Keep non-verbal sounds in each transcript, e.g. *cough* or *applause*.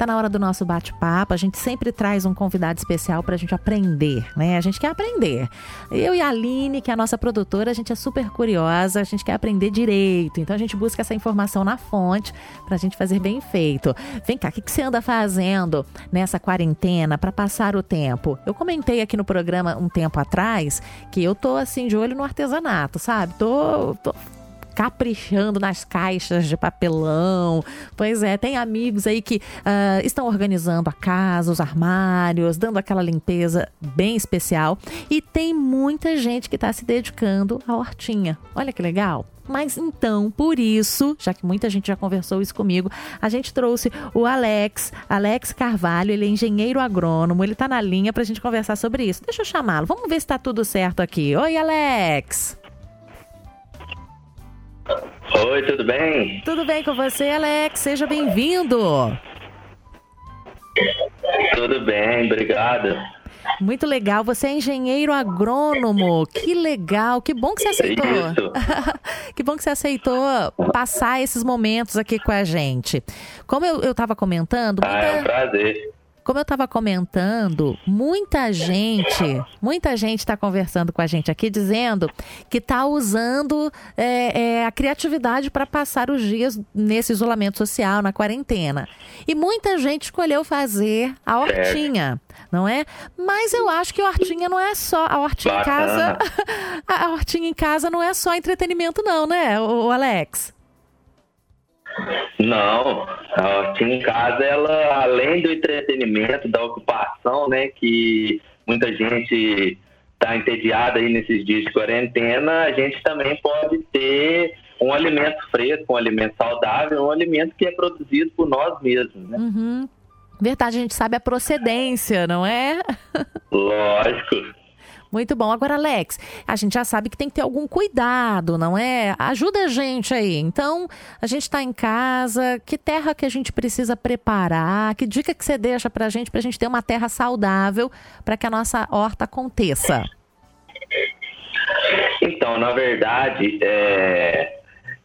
Tá na hora do nosso bate-papo. A gente sempre traz um convidado especial para a gente aprender, né? A gente quer aprender. Eu e a Aline, que é a nossa produtora, a gente é super curiosa, a gente quer aprender direito. Então a gente busca essa informação na fonte para a gente fazer bem feito. Vem cá, o que, que você anda fazendo nessa quarentena para passar o tempo? Eu comentei aqui no programa um tempo atrás que eu tô assim de olho no artesanato, sabe? Tô, tô caprichando nas caixas de papelão. Pois é, tem amigos aí que uh, estão organizando a casa, os armários, dando aquela limpeza bem especial. E tem muita gente que está se dedicando à hortinha. Olha que legal. Mas então, por isso, já que muita gente já conversou isso comigo, a gente trouxe o Alex, Alex Carvalho, ele é engenheiro agrônomo, ele está na linha para a gente conversar sobre isso. Deixa eu chamá-lo, vamos ver se está tudo certo aqui. Oi, Alex! Oi, tudo bem? Tudo bem com você, Alex? Seja bem-vindo. Tudo bem, obrigado. Muito legal. Você é engenheiro agrônomo. Que legal. Que bom que você aceitou. *laughs* que bom que você aceitou passar esses momentos aqui com a gente. Como eu estava comentando. Muita... Ah, é um prazer. Como eu estava comentando, muita gente, muita gente está conversando com a gente aqui dizendo que está usando é, é, a criatividade para passar os dias nesse isolamento social, na quarentena. E muita gente escolheu fazer a hortinha, não é? Mas eu acho que a hortinha não é só a hortinha Bacana. em casa. *laughs* A hortinha em casa não é só entretenimento, não, né, o Alex? Não, aqui em casa ela, além do entretenimento, da ocupação, né, que muita gente está entediada aí nesses dias de quarentena, a gente também pode ter um alimento fresco, um alimento saudável, um alimento que é produzido por nós mesmos, né? Uhum. Verdade, a gente sabe a procedência, não é? *laughs* Lógico. Muito bom. Agora, Alex, a gente já sabe que tem que ter algum cuidado, não é? Ajuda a gente aí. Então, a gente está em casa, que terra que a gente precisa preparar? Que dica que você deixa para a gente, para a gente ter uma terra saudável para que a nossa horta aconteça? Então, na verdade, é,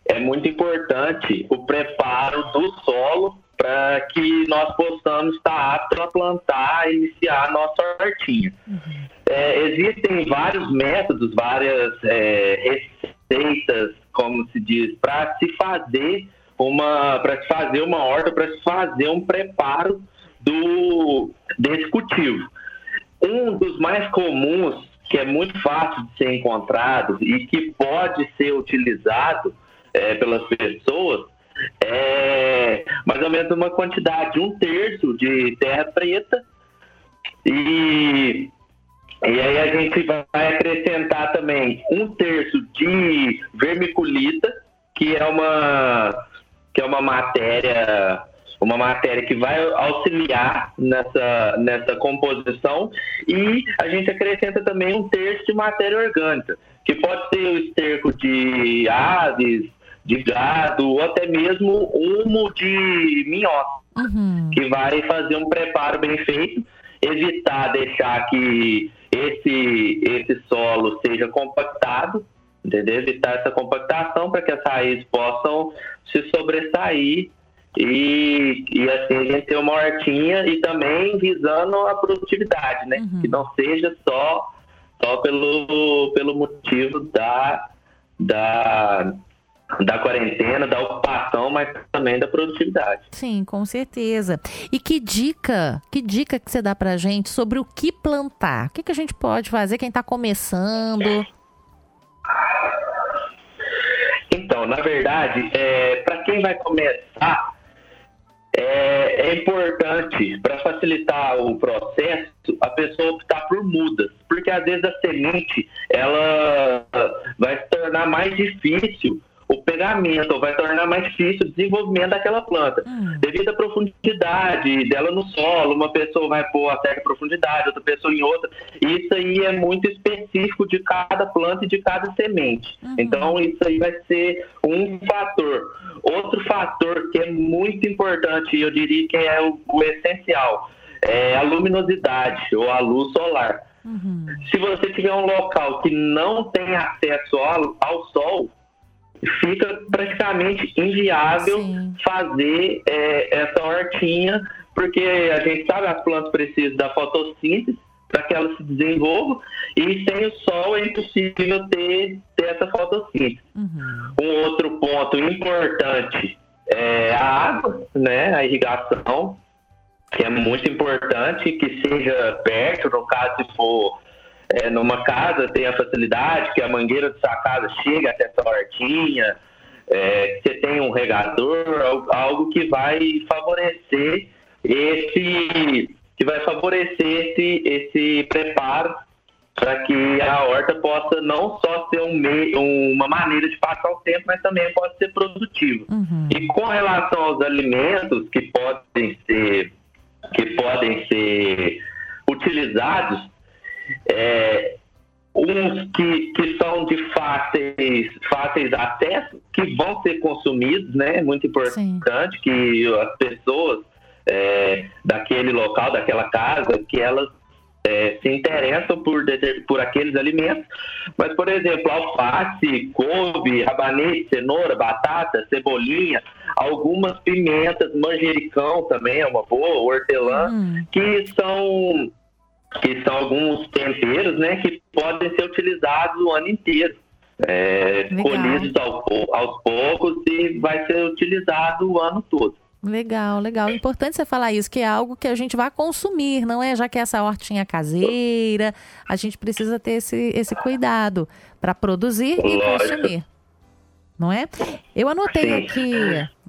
é muito importante o preparo do solo para que nós possamos estar aptos a plantar, iniciar a nossa hortinha. Uhum. É, existem vários métodos, várias é, receitas, como se diz, para se fazer uma, para se fazer uma horta, para se fazer um preparo do desse cultivo. Um dos mais comuns, que é muito fácil de ser encontrado e que pode ser utilizado é, pelas pessoas, é mais ou menos uma quantidade, um terço de terra preta e, e aí a gente vai acrescentar também um terço de vermiculita, que é uma, que é uma matéria uma matéria que vai auxiliar nessa, nessa composição e a gente acrescenta também um terço de matéria orgânica, que pode ser o esterco de aves, de gado ou até mesmo humo de minhoca, uhum. que vai fazer um preparo bem feito, evitar deixar que esse, esse solo seja compactado, entendeu? Evitar essa compactação para que as raízes possam se sobressair e, e assim a gente ter uma hortinha e também visando a produtividade, né? Uhum. Que não seja só, só pelo, pelo motivo da, da da quarentena, da ocupação, mas também da produtividade. Sim, com certeza. E que dica, que dica que você dá pra gente sobre o que plantar? O que, que a gente pode fazer quem está começando? Então, na verdade, é, para quem vai começar, é, é importante, para facilitar o processo, a pessoa optar por mudas, porque às vezes a semente ela vai se tornar mais difícil pegamento vai tornar mais difícil o desenvolvimento daquela planta. Hum. Devido à profundidade dela no solo, uma pessoa vai pôr a certa profundidade, outra pessoa em outra. Isso aí é muito específico de cada planta e de cada semente. Uhum. Então, isso aí vai ser um fator. Outro fator que é muito importante, eu diria que é o, o essencial, é a luminosidade ou a luz solar. Uhum. Se você tiver um local que não tem acesso ao, ao sol, fica praticamente inviável Sim. fazer é, essa hortinha porque a gente sabe as plantas precisam da fotossíntese para que elas se desenvolvam e sem o sol é impossível ter, ter essa fotossíntese. Uhum. Um outro ponto importante é a água, né, a irrigação, que é muito importante que seja perto, no caso se for é, numa casa, tenha facilidade, que a mangueira da sua casa chegue até a sua hortinha, é, você tem um regador, algo que vai favorecer esse que vai favorecer esse, esse preparo para que a horta possa não só ser um meio, uma maneira de passar o tempo, mas também possa ser produtiva. Uhum. E com relação aos alimentos que podem ser que podem ser utilizados, é, uns que, que são de fáceis, fáceis acesso, que vão ser consumidos, né? Muito importante Sim. que as pessoas é, daquele local, daquela casa, que elas é, se interessam por, por aqueles alimentos. Mas, por exemplo, alface, couve, rabanete, cenoura, batata, cebolinha, algumas pimentas, manjericão também é uma boa, hortelã, hum. que são que são alguns temperos, né, que podem ser utilizados o ano inteiro. É, colhidos ao, aos poucos e vai ser utilizado o ano todo. Legal, legal. Importante você falar isso, que é algo que a gente vai consumir, não é? Já que essa hortinha caseira, a gente precisa ter esse, esse cuidado para produzir e consumir. Não é? Eu anotei aqui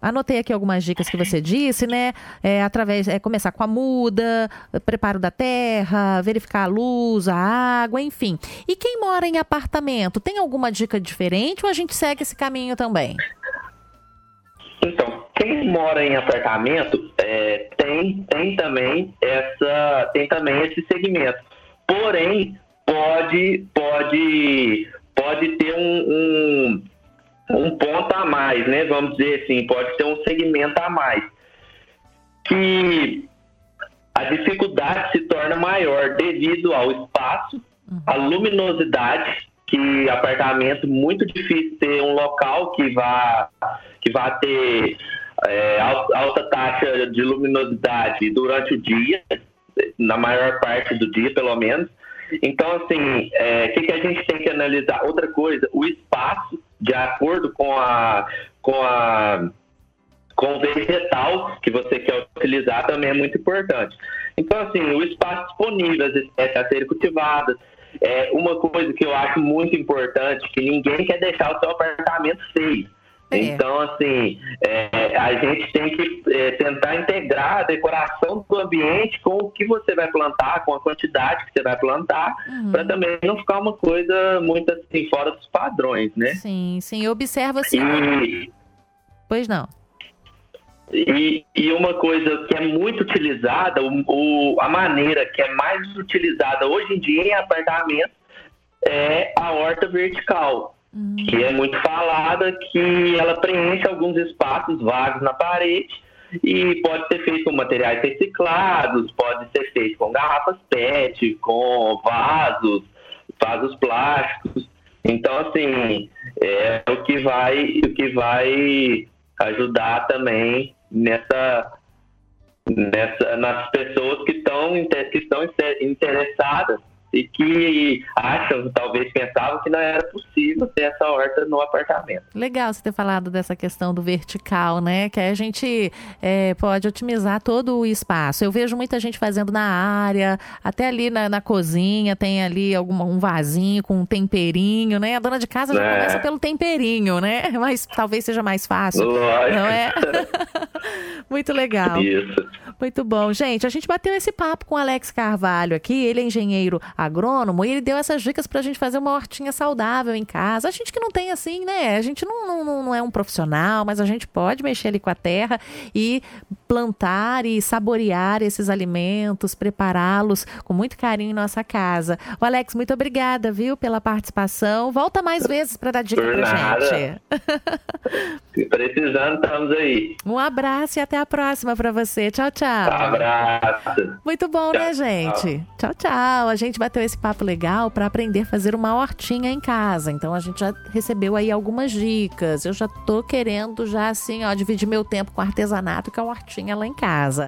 Anotei aqui algumas dicas que você disse, né? É, através, é, começar com a muda, preparo da terra, verificar a luz, a água, enfim. E quem mora em apartamento, tem alguma dica diferente ou a gente segue esse caminho também? Então, quem mora em apartamento é, tem, tem também essa tem também esse segmento. Porém, pode pode pode ter um, um um ponto a mais, né? Vamos dizer assim, pode ter um segmento a mais. Que a dificuldade se torna maior devido ao espaço, à luminosidade, que apartamento muito difícil ter um local que vá que vá ter é, alta taxa de luminosidade durante o dia, na maior parte do dia, pelo menos. Então, assim, o é, que, que a gente tem que analisar? Outra coisa, o espaço de acordo com a com a com o vegetal que você quer utilizar também é muito importante. Então, assim, o espaço disponível, as espécies a serem cultivadas, é uma coisa que eu acho muito importante, que ninguém quer deixar o seu apartamento feio. É. Então, assim, é, a gente tem que é, tentar integrar a decoração do ambiente com o que você vai plantar, com a quantidade que você vai plantar, uhum. para também não ficar uma coisa muito assim fora dos padrões, né? Sim, sim. Observa assim. E... Pois não. E, e, uma coisa que é muito utilizada, o, o, a maneira que é mais utilizada hoje em dia em apartamentos é a horta vertical que é muito falada, que ela preenche alguns espaços vagos na parede e pode ser feito com materiais reciclados, pode ser feito com garrafas PET, com vasos, vasos plásticos. Então, assim, é o que vai, o que vai ajudar também nessa, nessa nas pessoas que estão que estão interessadas e que acham, talvez pensavam que não era possível ter essa horta no apartamento. Legal você ter falado dessa questão do vertical, né? Que a gente é, pode otimizar todo o espaço. Eu vejo muita gente fazendo na área, até ali na, na cozinha, tem ali algum, um vasinho com um temperinho, né? A dona de casa já é. começa pelo temperinho, né? *laughs* Mas talvez seja mais fácil. Lógico. Não é? *laughs* Muito legal. Isso. Muito bom. Gente, a gente bateu esse papo com o Alex Carvalho aqui. Ele é engenheiro agrônomo e ele deu essas dicas para a gente fazer uma hortinha saudável em casa. A gente que não tem assim, né? A gente não, não, não é um profissional, mas a gente pode mexer ali com a terra e plantar e saborear esses alimentos, prepará-los com muito carinho em nossa casa. O Alex, muito obrigada, viu, pela participação. Volta mais vezes para dar dica Por pra nada. gente. *laughs* Precisando, estamos aí. Um abraço e até a próxima para você. Tchau, tchau. Abraço. Muito bom, né, tchau, né, gente? Tchau, tchau. A gente bateu esse papo legal para aprender a fazer uma hortinha em casa. Então a gente já recebeu aí algumas dicas. Eu já tô querendo já assim, ó, dividir meu tempo com artesanato, que é uma hortinha lá em casa.